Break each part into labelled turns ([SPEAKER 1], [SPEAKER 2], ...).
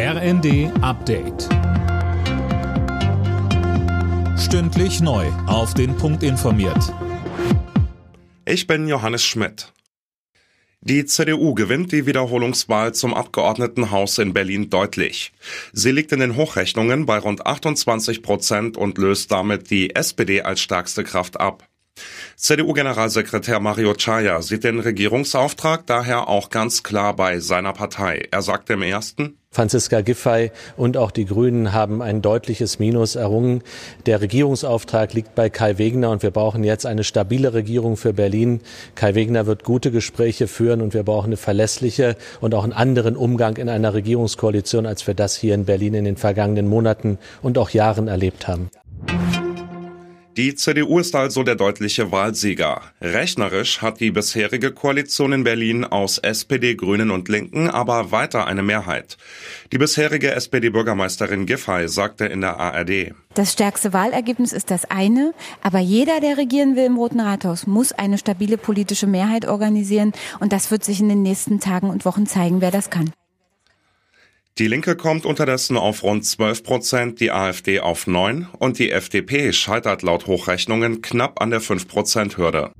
[SPEAKER 1] RND Update. Stündlich neu. Auf den Punkt informiert.
[SPEAKER 2] Ich bin Johannes Schmidt. Die CDU gewinnt die Wiederholungswahl zum Abgeordnetenhaus in Berlin deutlich. Sie liegt in den Hochrechnungen bei rund 28 Prozent und löst damit die SPD als stärkste Kraft ab. CDU-Generalsekretär Mario Chaya sieht den Regierungsauftrag daher auch ganz klar bei seiner Partei. Er sagte im ersten,
[SPEAKER 3] Franziska Giffey und auch die Grünen haben ein deutliches Minus errungen. Der Regierungsauftrag liegt bei Kai Wegner und wir brauchen jetzt eine stabile Regierung für Berlin. Kai Wegner wird gute Gespräche führen und wir brauchen eine verlässliche und auch einen anderen Umgang in einer Regierungskoalition, als wir das hier in Berlin in den vergangenen Monaten und auch Jahren erlebt haben.
[SPEAKER 2] Die CDU ist also der deutliche Wahlsieger. Rechnerisch hat die bisherige Koalition in Berlin aus SPD, Grünen und Linken aber weiter eine Mehrheit. Die bisherige SPD-Bürgermeisterin Giffey sagte in der ARD.
[SPEAKER 4] Das stärkste Wahlergebnis ist das eine, aber jeder, der regieren will im Roten Rathaus, muss eine stabile politische Mehrheit organisieren und das wird sich in den nächsten Tagen und Wochen zeigen, wer das kann.
[SPEAKER 2] Die Linke kommt unterdessen auf rund 12 Prozent, die AfD auf 9 und die FDP scheitert laut Hochrechnungen knapp an der 5 Prozent Hürde.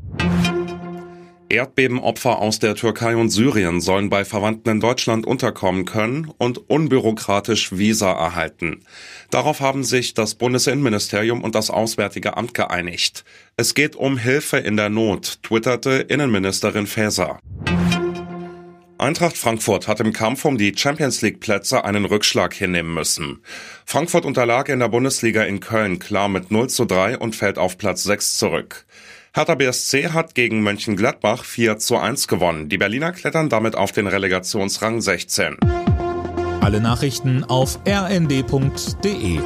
[SPEAKER 2] Erdbebenopfer aus der Türkei und Syrien sollen bei Verwandten in Deutschland unterkommen können und unbürokratisch Visa erhalten. Darauf haben sich das Bundesinnenministerium und das Auswärtige Amt geeinigt. Es geht um Hilfe in der Not, twitterte Innenministerin Faeser. Eintracht Frankfurt hat im Kampf um die Champions League Plätze einen Rückschlag hinnehmen müssen. Frankfurt unterlag in der Bundesliga in Köln klar mit 0 zu 3 und fällt auf Platz 6 zurück. Hertha BSC hat gegen Mönchengladbach 4 zu 1 gewonnen. Die Berliner klettern damit auf den Relegationsrang 16.
[SPEAKER 1] Alle Nachrichten auf rnd.de